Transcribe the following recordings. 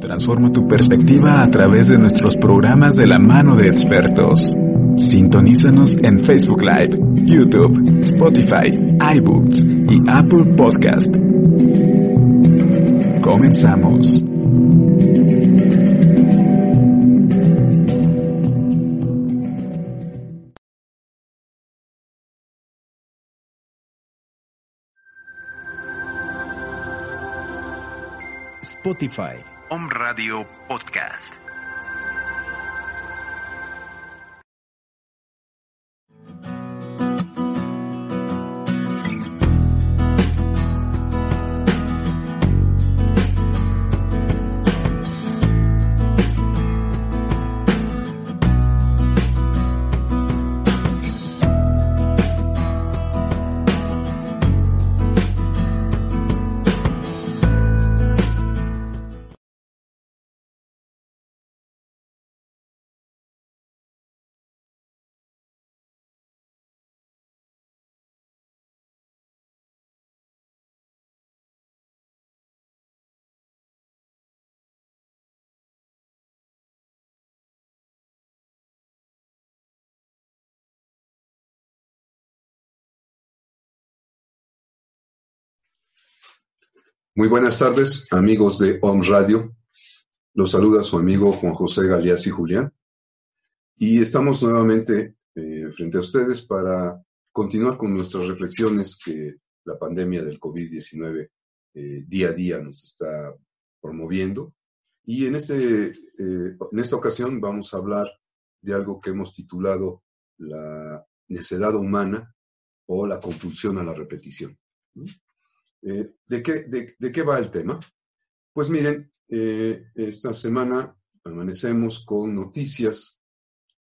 Transforma tu perspectiva a través de nuestros programas de la mano de expertos. Sintonízanos en Facebook Live, YouTube, Spotify, iBooks y Apple Podcast. Comenzamos. Spotify. Home Radio Podcast. Muy buenas tardes, amigos de OM Radio. Los saluda su amigo Juan José Galeazzi Julián. Y estamos nuevamente eh, frente a ustedes para continuar con nuestras reflexiones que la pandemia del COVID-19 eh, día a día nos está promoviendo. Y en, este, eh, en esta ocasión vamos a hablar de algo que hemos titulado la necedad humana o la compulsión a la repetición. Eh, ¿de, qué, de, qué, va el tema? Pues miren, eh, esta semana amanecemos con noticias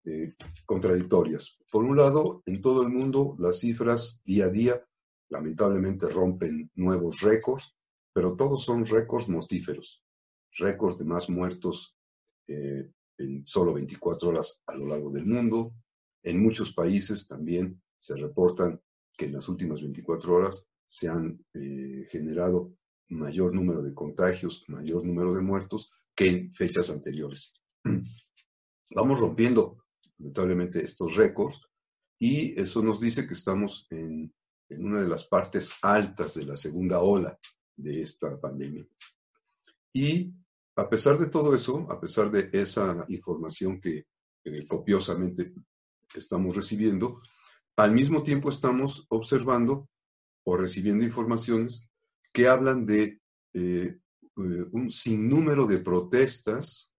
eh, contradictorias. Por un lado, en todo el mundo las cifras día a día lamentablemente rompen nuevos récords, pero todos son récords mortíferos, récords de más muertos en solo 24 horas a lo largo del mundo. En muchos países también se reportan que en las últimas 24 horas se han eh, generado mayor número de contagios, mayor número de muertos que en fechas anteriores. Vamos rompiendo, lamentablemente, estos récords y eso nos dice que estamos en, una de las partes altas de la segunda ola de esta pandemia. Y a pesar de todo eso, a pesar de esa información que copiosamente estamos recibiendo, al mismo tiempo estamos observando o recibiendo informaciones que hablan de eh, eh, un sinnúmero de protestas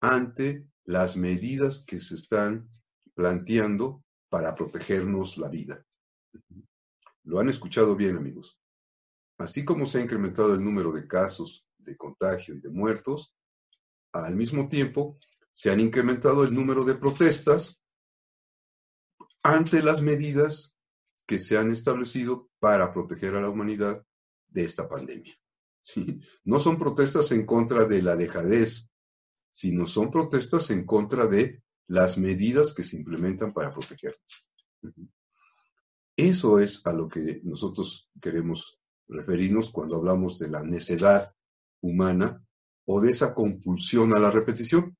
ante las medidas que se están planteando para protegernos la vida. Lo han escuchado bien, amigos. Así como se ha incrementado el número de casos de contagio y de muertos, al mismo tiempo se han incrementado el número de protestas ante las medidas que se han establecido para proteger a la humanidad de esta pandemia. No son protestas en contra de la dejadez, sino son protestas en contra de las medidas que se implementan para protegernos. Eso es a lo que nosotros queremos referirnos cuando hablamos de la necedad humana o de esa compulsión a la repetición.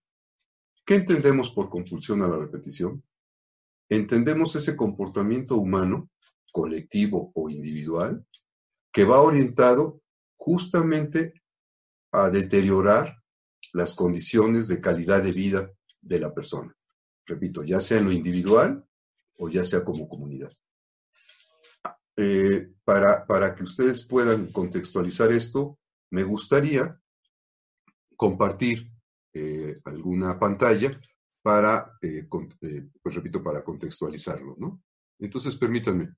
¿Qué entendemos por compulsión a la repetición? Entendemos ese comportamiento humano colectivo o individual, que va orientado justamente a deteriorar las condiciones de calidad de vida de la persona. Repito, ya sea en lo individual o ya sea como comunidad. Eh, para, para, que ustedes puedan contextualizar esto, me gustaría compartir eh, alguna pantalla para, eh, pues repito, para contextualizarlo, ¿no? Entonces, permítanme.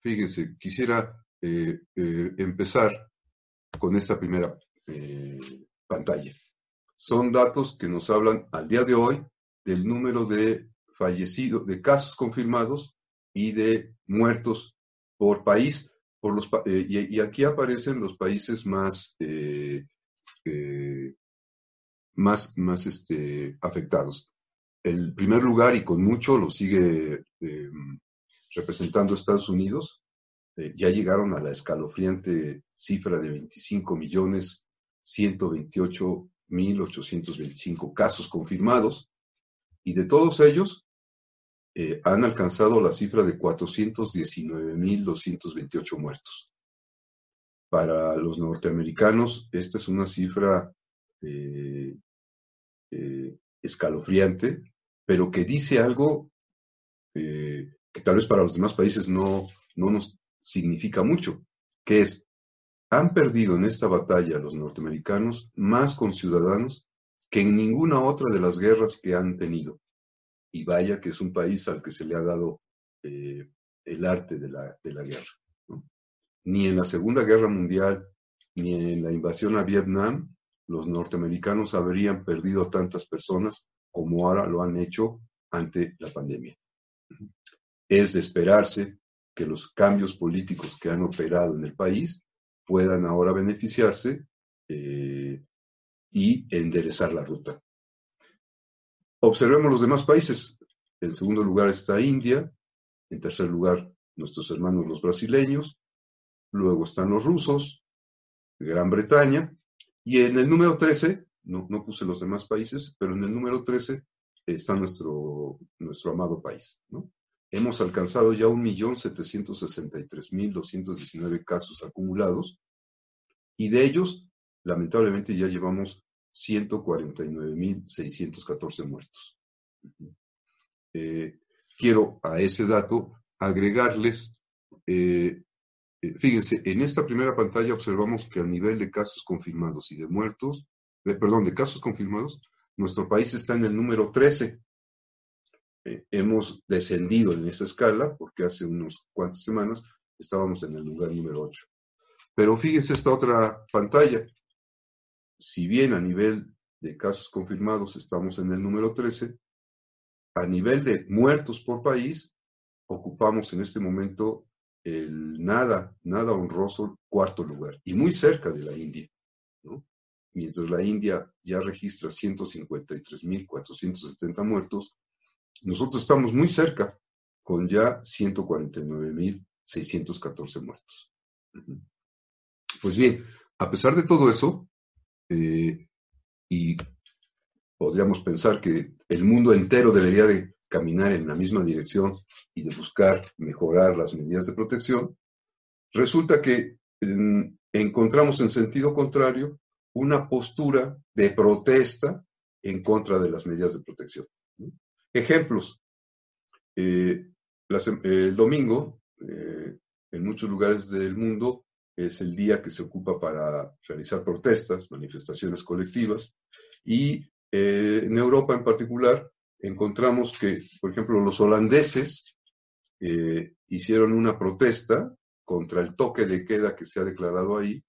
Fíjense, quisiera eh, eh, empezar con esta primera eh, pantalla. Son datos que nos hablan al día de hoy del número de fallecidos, de casos confirmados y de muertos por país. Por los, y, aquí aparecen los países más, más, más este, afectados. El primer lugar, y con mucho, lo sigue representando Estados Unidos, eh, ya llegaron a la escalofriante cifra de 25 millones 128 mil 825 casos confirmados y de todos ellos eh, han alcanzado la cifra de 419 mil 228 muertos. Para los norteamericanos, esta es una cifra eh, escalofriante, pero que dice algo que tal vez para los demás países no, no nos significa mucho, que es, han perdido en esta batalla los norteamericanos más conciudadanos que en ninguna otra de las guerras que han tenido. Y vaya que es un país al que se le ha dado eh, el arte de la, de la guerra. Ni en la Segunda Guerra Mundial, ni en la invasión a Vietnam, los norteamericanos habrían perdido tantas personas como ahora lo han hecho ante la pandemia. Es de esperarse que los cambios políticos que han operado en el país puedan ahora beneficiarse eh, y enderezar la ruta. Observemos los demás países. En segundo lugar está India, en tercer lugar nuestros hermanos los brasileños, luego están los rusos, Gran Bretaña, y en el número 13, no, no puse los demás países, pero en el número 13 está nuestro, nuestro amado país. ¿no? Hemos alcanzado ya 1.763.219 casos acumulados y de ellos, lamentablemente, ya llevamos 149.614 muertos. Eh, quiero a ese dato agregarles, eh, eh, fíjense, en esta primera pantalla observamos que a nivel de casos confirmados y de muertos, perdón, de casos confirmados, nuestro país está en el número 13 eh, hemos descendido en esa escala porque hace unos cuantas semanas estábamos en el lugar número 8. Pero fíjese esta otra pantalla. Si bien a nivel de casos confirmados estamos en el número 13, a nivel de muertos por país, ocupamos en este momento el nada, nada honroso cuarto lugar y muy cerca de la India. Mientras la India ya registra 153.470 muertos, nosotros estamos muy cerca, con ya 149.614 muertos. Pues bien, a pesar de todo eso, eh, y podríamos pensar que el mundo entero debería de caminar en la misma dirección y de buscar mejorar las medidas de protección, resulta que encontramos en sentido contrario una postura de protesta en contra de las medidas de protección. Ejemplos. Eh, el domingo, eh, en muchos lugares del mundo, es el día que se ocupa para realizar protestas, manifestaciones colectivas, y eh, en Europa en particular encontramos que, por ejemplo, los holandeses hicieron una protesta contra el toque de queda que se ha declarado ahí,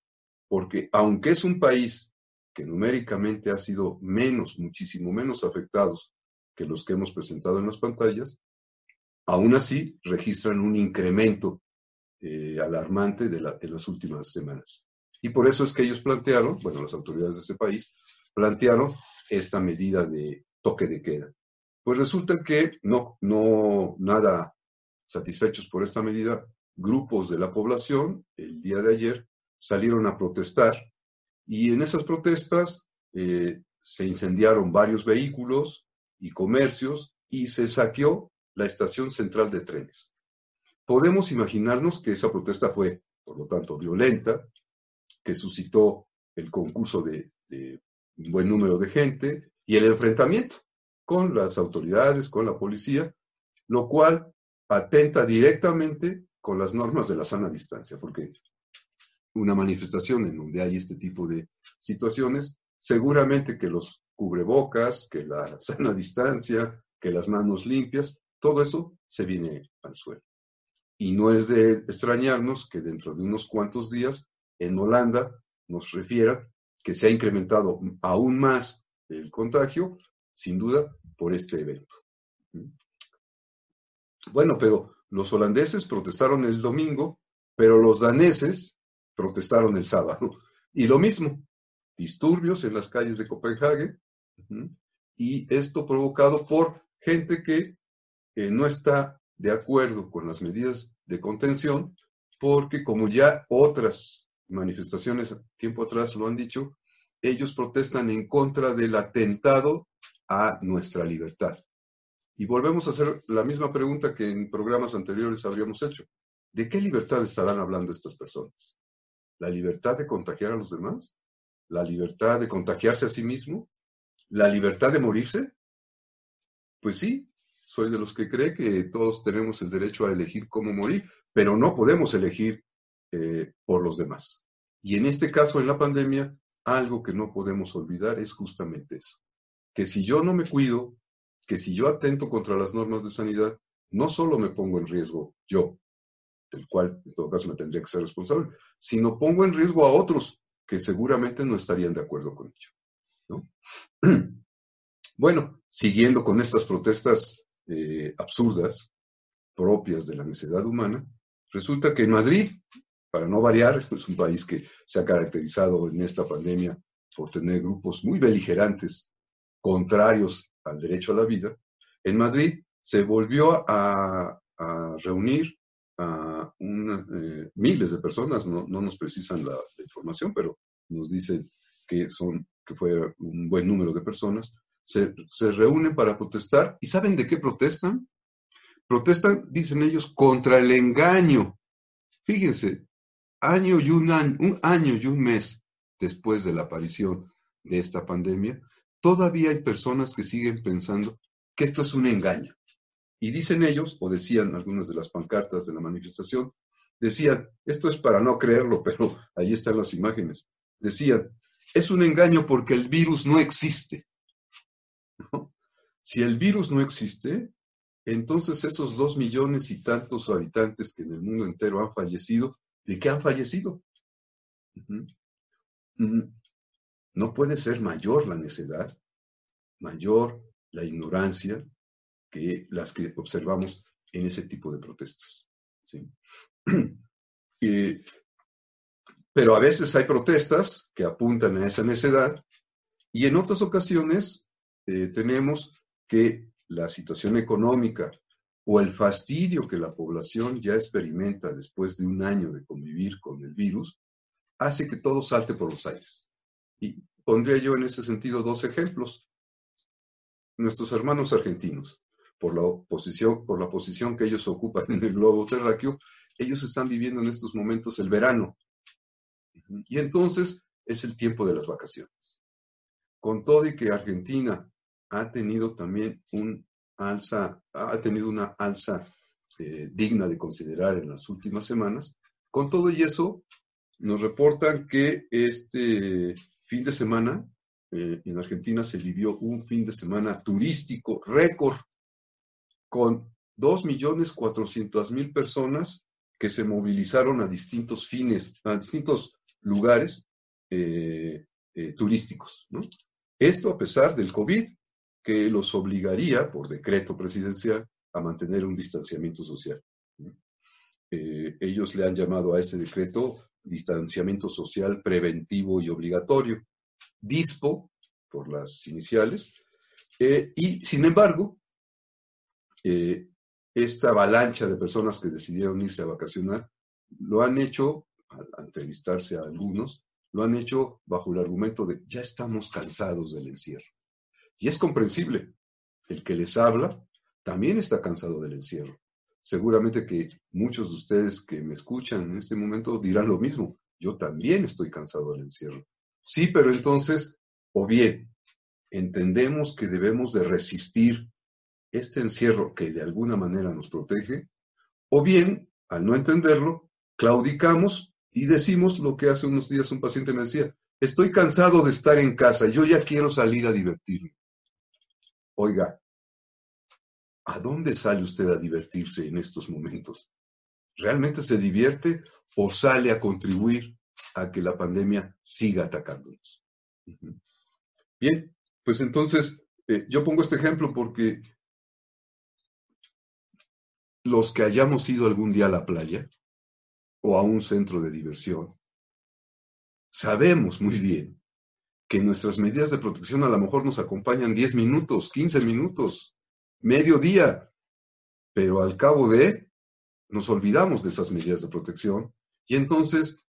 porque aunque es un país que numéricamente ha sido menos, muchísimo menos afectados que los que hemos presentado en las pantallas, aún así registran un incremento eh, alarmante de, las últimas semanas. Y por eso es que ellos plantearon, bueno, las autoridades de ese país, plantearon esta medida de toque de queda. Pues resulta que no, no nada satisfechos por esta medida, grupos de la población el día de ayer salieron a protestar y en esas protestas eh, se incendiaron varios vehículos, y comercios y se saqueó la estación central de trenes. Podemos imaginarnos que esa protesta fue, por lo tanto, violenta, que suscitó el concurso de, un buen número de gente y el enfrentamiento con las autoridades, con la policía, lo cual atenta directamente con las normas de la sana distancia, porque una manifestación en donde hay este tipo de situaciones, seguramente que los cubrebocas, que la sana distancia, que las manos limpias, todo eso se viene al suelo. Y no es de extrañarnos que dentro de unos cuantos días en Holanda nos refiera que se ha incrementado aún más el contagio, sin duda, por este evento. Bueno, pero los holandeses protestaron el domingo, pero los daneses protestaron el sábado. Y lo mismo, disturbios en las calles de Copenhague, y esto provocado por gente que no está de acuerdo con las medidas de contención, porque como ya otras manifestaciones tiempo atrás lo han dicho, ellos protestan en contra del atentado a nuestra libertad. Y volvemos a hacer la misma pregunta que en programas anteriores habríamos hecho. ¿De qué libertad estarán hablando estas personas? ¿La libertad de contagiar a los demás? ¿La libertad de contagiarse a sí mismo? ¿La libertad de morirse? Pues sí, soy de los que cree que todos tenemos el derecho a elegir cómo morir, pero no podemos elegir eh, por los demás. Y en este caso, en la pandemia, algo que no podemos olvidar es justamente eso. Que si yo no me cuido, que si yo atento contra las normas de sanidad, no solo me pongo en riesgo yo, del cual en todo caso me tendría que ser responsable, sino pongo en riesgo a otros que seguramente no estarían de acuerdo con ello. Bueno, siguiendo con estas protestas eh, absurdas, propias de la necesidad humana, resulta que en Madrid, para no variar, es un país que se ha caracterizado en esta pandemia por tener grupos muy beligerantes, contrarios al derecho a la vida, en Madrid se volvió a, reunir a eh, miles de personas, no, nos precisan la, información, pero nos dicen que, son, que fue un buen número de personas, se, se reúnen para protestar. ¿Y saben de qué protestan? Protestan, dicen ellos, contra el engaño. Fíjense, año y un año, un año y un mes después de la aparición de esta pandemia, todavía hay personas que siguen pensando que esto es un engaño. Y dicen ellos, o decían algunas de las pancartas de la manifestación, decían, esto es para no creerlo, pero ahí están las imágenes, decían, es un engaño porque el virus no existe. Si el virus no existe, entonces esos dos millones y tantos habitantes que en el mundo entero han fallecido, ¿de qué han fallecido? No puede ser mayor la necedad, mayor la ignorancia que las que observamos en ese tipo de protestas. pero a veces hay protestas que apuntan a esa necedad y en otras ocasiones eh, tenemos que la situación económica o el fastidio que la población ya experimenta después de un año de convivir con el virus hace que todo salte por los aires. Y pondría yo en ese sentido dos ejemplos. Nuestros hermanos argentinos, por la posición, por la posición que ellos ocupan en el globo terráqueo, ellos están viviendo en estos momentos el verano. Y entonces es el tiempo de las vacaciones. Con todo y que Argentina ha tenido también un alza, ha tenido una alza eh, digna de considerar en las últimas semanas, con todo y eso, nos reportan que este fin de semana eh, en Argentina se vivió un fin de semana turístico récord con 2.400.000 personas que se movilizaron a distintos fines, a distintos lugares eh, eh, turísticos. Esto a pesar del COVID, que los obligaría por decreto presidencial a mantener un distanciamiento social. ellos le han llamado a ese decreto distanciamiento social preventivo y obligatorio, DISPO, por las iniciales, eh, y sin embargo, eh, esta avalancha de personas que decidieron irse a vacacionar lo han hecho, al entrevistarse a algunos, lo han hecho bajo el argumento de ya estamos cansados del encierro. Y es comprensible, el que les habla también está cansado del encierro. Seguramente que muchos de ustedes que me escuchan en este momento dirán lo mismo. Yo también estoy cansado del encierro. Sí, pero entonces, o bien, entendemos que debemos de resistir este encierro que de alguna manera nos protege, o bien, al no entenderlo, claudicamos y decimos lo que hace unos días un paciente me decía, estoy cansado de estar en casa, yo ya quiero salir a divertirme. Oiga, ¿A dónde sale usted a divertirse en estos momentos? ¿Realmente se divierte o sale a contribuir a que la pandemia siga atacándonos? Bien, pues entonces eh, yo pongo este ejemplo porque los que hayamos ido algún día a la playa o a un centro de diversión, sabemos muy bien que nuestras medidas de protección a lo mejor nos acompañan 10 minutos, 15 minutos, medio día, pero al cabo de, nos olvidamos de esas medidas de protección y entonces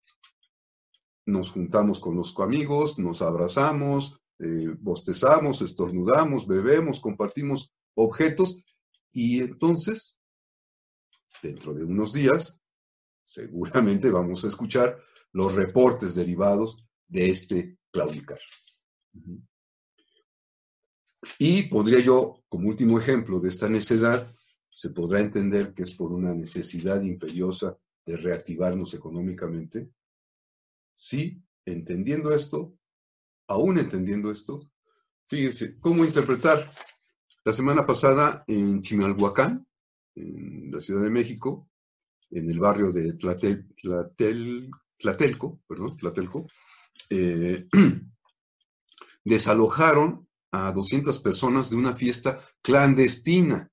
nos juntamos con los amigos, nos abrazamos, eh, bostezamos, estornudamos, bebemos, compartimos objetos y entonces, dentro de unos días, seguramente vamos a escuchar los reportes derivados de este claudicar. Y podría yo, como último ejemplo de esta necedad, se podrá entender que es por una necesidad imperiosa de reactivarnos económicamente. Sí, entendiendo esto, aún entendiendo esto, fíjense, ¿cómo interpretar? La semana pasada en Chimalhuacán, en la Ciudad de México, en el barrio de Tlatelco, perdón, Tlatelco, eh, desalojaron a 200 personas de una fiesta clandestina.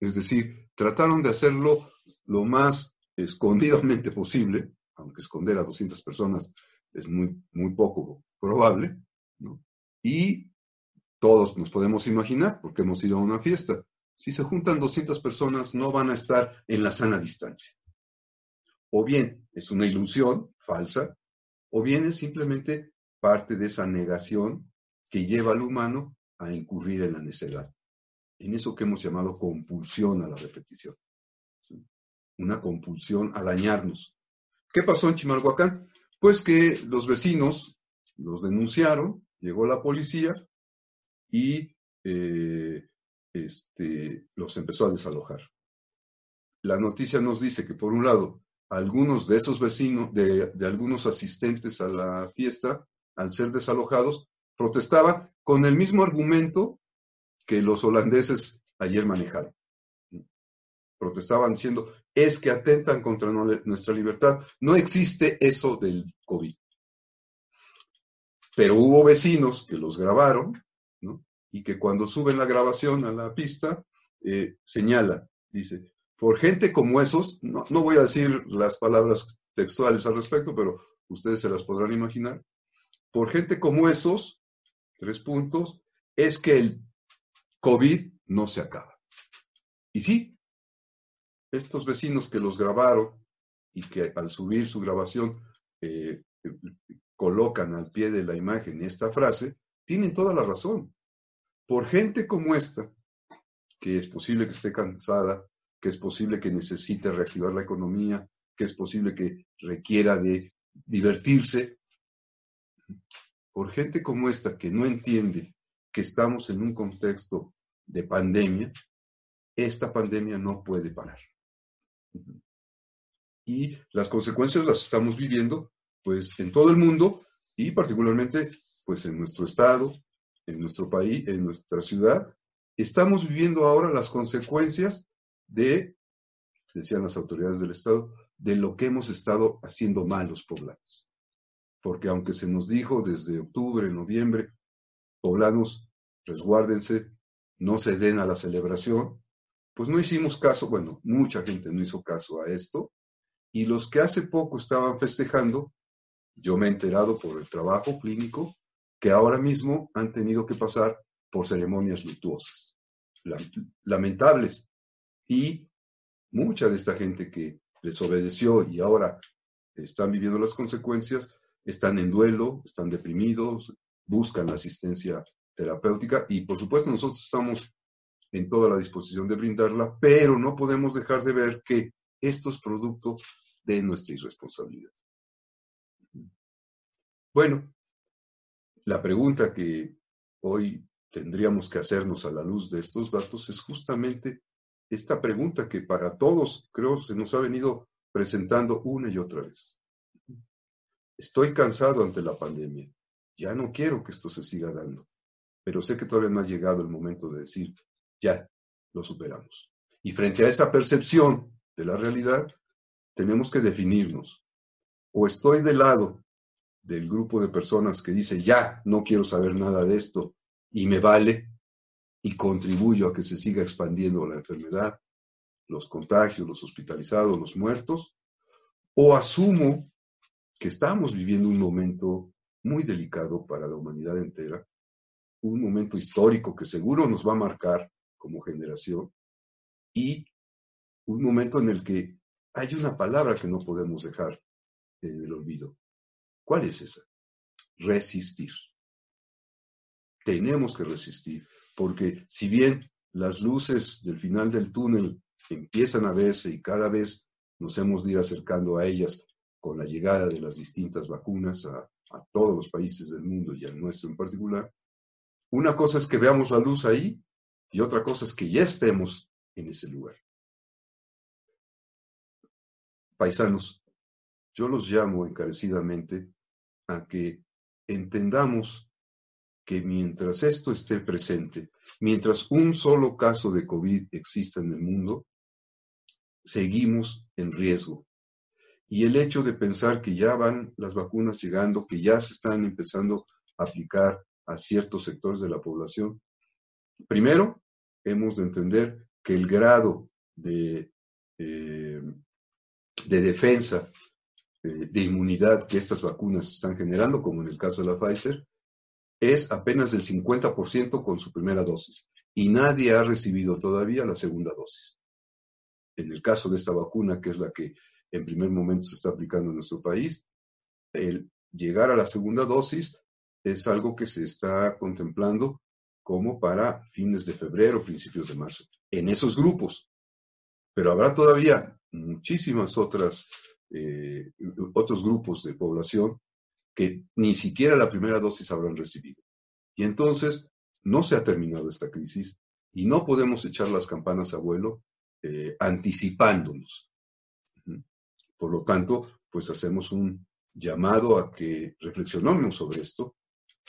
Es decir, trataron de hacerlo lo más escondidamente posible, aunque esconder a 200 personas es muy, muy poco probable. Y todos nos podemos imaginar, porque hemos ido a una fiesta, si se juntan 200 personas no van a estar en la sana distancia. O bien es una ilusión falsa, o bien es simplemente parte de esa negación que lleva al humano a incurrir en la necedad, en eso que hemos llamado compulsión a la repetición. Una compulsión a dañarnos. ¿Qué pasó en Chimalhuacán? Pues que los vecinos los denunciaron, llegó la policía y eh, este, los empezó a desalojar. La noticia nos dice que, por un lado, algunos de esos vecinos, de, algunos asistentes a la fiesta, al ser desalojados, protestaban con el mismo argumento que los holandeses ayer manejaron. Protestaban diciendo, es que atentan contra nuestra libertad. No existe eso del COVID. Pero hubo vecinos que los grabaron. Y que cuando suben la grabación a la pista, eh, señala, dice, por gente como esos, no, no voy a decir las palabras textuales al respecto, pero ustedes se las podrán imaginar, por gente como esos, tres puntos, es que el COVID no se acaba. Y sí, estos vecinos que los grabaron y que al subir su grabación eh, colocan al pie de la imagen esta frase, tienen toda la razón. Por gente como esta, que es posible que esté cansada, que es posible que necesite reactivar la economía, que es posible que requiera de divertirse. Por gente como esta que no entiende que estamos en un contexto de pandemia, esta pandemia no puede parar. Y las consecuencias las estamos viviendo pues en todo el mundo y particularmente pues en nuestro estado, en nuestro país, en nuestra ciudad. Estamos viviendo ahora las consecuencias de, decían las autoridades del Estado, de lo que hemos estado haciendo mal los poblanos. Porque aunque se nos dijo desde octubre, noviembre, poblanos, resguárdense, no se den a la celebración, pues no hicimos caso, bueno, mucha gente no hizo caso a esto, y los que hace poco estaban festejando, yo me he enterado por el trabajo clínico, que ahora mismo han tenido que pasar por ceremonias luctuosas, lamentables, y mucha de esta gente que desobedeció y ahora están viviendo las consecuencias, están en duelo, están deprimidos, buscan asistencia terapéutica y por supuesto nosotros estamos en toda la disposición de brindarla, pero no podemos dejar de ver que esto es producto de nuestra irresponsabilidad. Bueno, la pregunta que hoy tendríamos que hacernos a la luz de estos datos es justamente esta pregunta que para todos creo se nos ha venido presentando una y otra vez. Estoy cansado ante la pandemia. Ya no quiero que esto se siga dando, pero sé que todavía no ha llegado el momento de decir, ya, lo superamos. Y frente a esa percepción de la realidad, tenemos que definirnos. O estoy del lado del grupo de personas que dice, ya, no quiero saber nada de esto y me vale y contribuyo a que se siga expandiendo la enfermedad, los contagios, los hospitalizados, los muertos, o asumo que estamos viviendo un momento muy delicado para la humanidad entera, un momento histórico que seguro nos va a marcar como generación y un momento en el que hay una palabra que no podemos dejar en el olvido. ¿Cuál es esa? Resistir. Tenemos que resistir, porque si bien las luces del final del túnel empiezan a verse y cada vez nos hemos de ir acercando a ellas con la llegada de las distintas vacunas a, a todos los países del mundo y al nuestro en particular, una cosa es que veamos la luz ahí y otra cosa es que ya estemos en ese lugar. Paisanos, yo los llamo encarecidamente a que entendamos que mientras esto esté presente, mientras un solo caso de COVID exista en el mundo, seguimos en riesgo. Y el hecho de pensar que ya van las vacunas llegando, que ya se están empezando a aplicar a ciertos sectores de la población, primero hemos de entender que el grado de, eh, de defensa, de inmunidad que estas vacunas están generando, como en el caso de la Pfizer, es apenas del 50% con su primera dosis y nadie ha recibido todavía la segunda dosis. En el caso de esta vacuna, que es la que en primer momento se está aplicando en nuestro país, el llegar a la segunda dosis es algo que se está contemplando como para fines de febrero, principios de marzo, en esos grupos. Pero habrá todavía muchísimas otras, eh, otros grupos de población que ni siquiera la primera dosis habrán recibido. Y entonces no se ha terminado esta crisis y no podemos echar las campanas a vuelo eh, anticipándonos. Por lo tanto, pues hacemos un llamado a que reflexionemos sobre esto.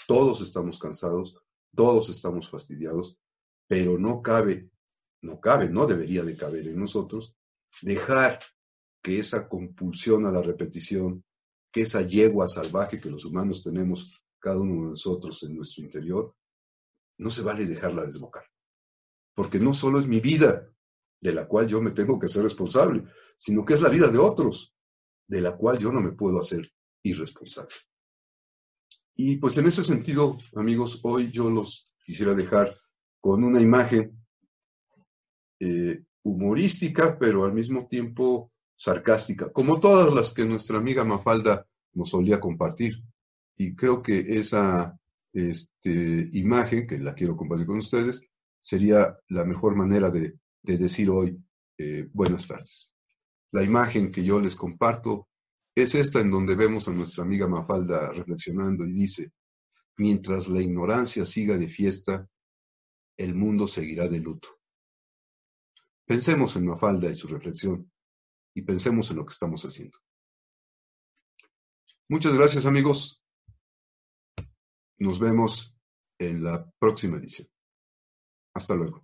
Todos estamos cansados, todos estamos fastidiados, pero no cabe, no cabe, no debería de caber en nosotros dejar que esa compulsión a la repetición, que esa yegua salvaje que los humanos tenemos, cada uno de nosotros en nuestro interior, no se vale dejarla desbocar. Porque no solo es mi vida, de la cual yo me tengo que ser responsable, sino que es la vida de otros, de la cual yo no me puedo hacer irresponsable. Y pues en ese sentido, amigos, hoy yo los quisiera dejar con una imagen eh, humorística, pero al mismo tiempo sarcástica, como todas las que nuestra amiga Mafalda nos solía compartir. Y creo que esa este, imagen, que la quiero compartir con ustedes, sería la mejor manera de, decir hoy eh, buenas tardes. La imagen que yo les comparto es esta en donde vemos a nuestra amiga Mafalda reflexionando y dice, mientras la ignorancia siga de fiesta, el mundo seguirá de luto. Pensemos en Mafalda y su reflexión y pensemos en lo que estamos haciendo. Muchas gracias amigos. Nos vemos en la próxima edición. Hasta luego.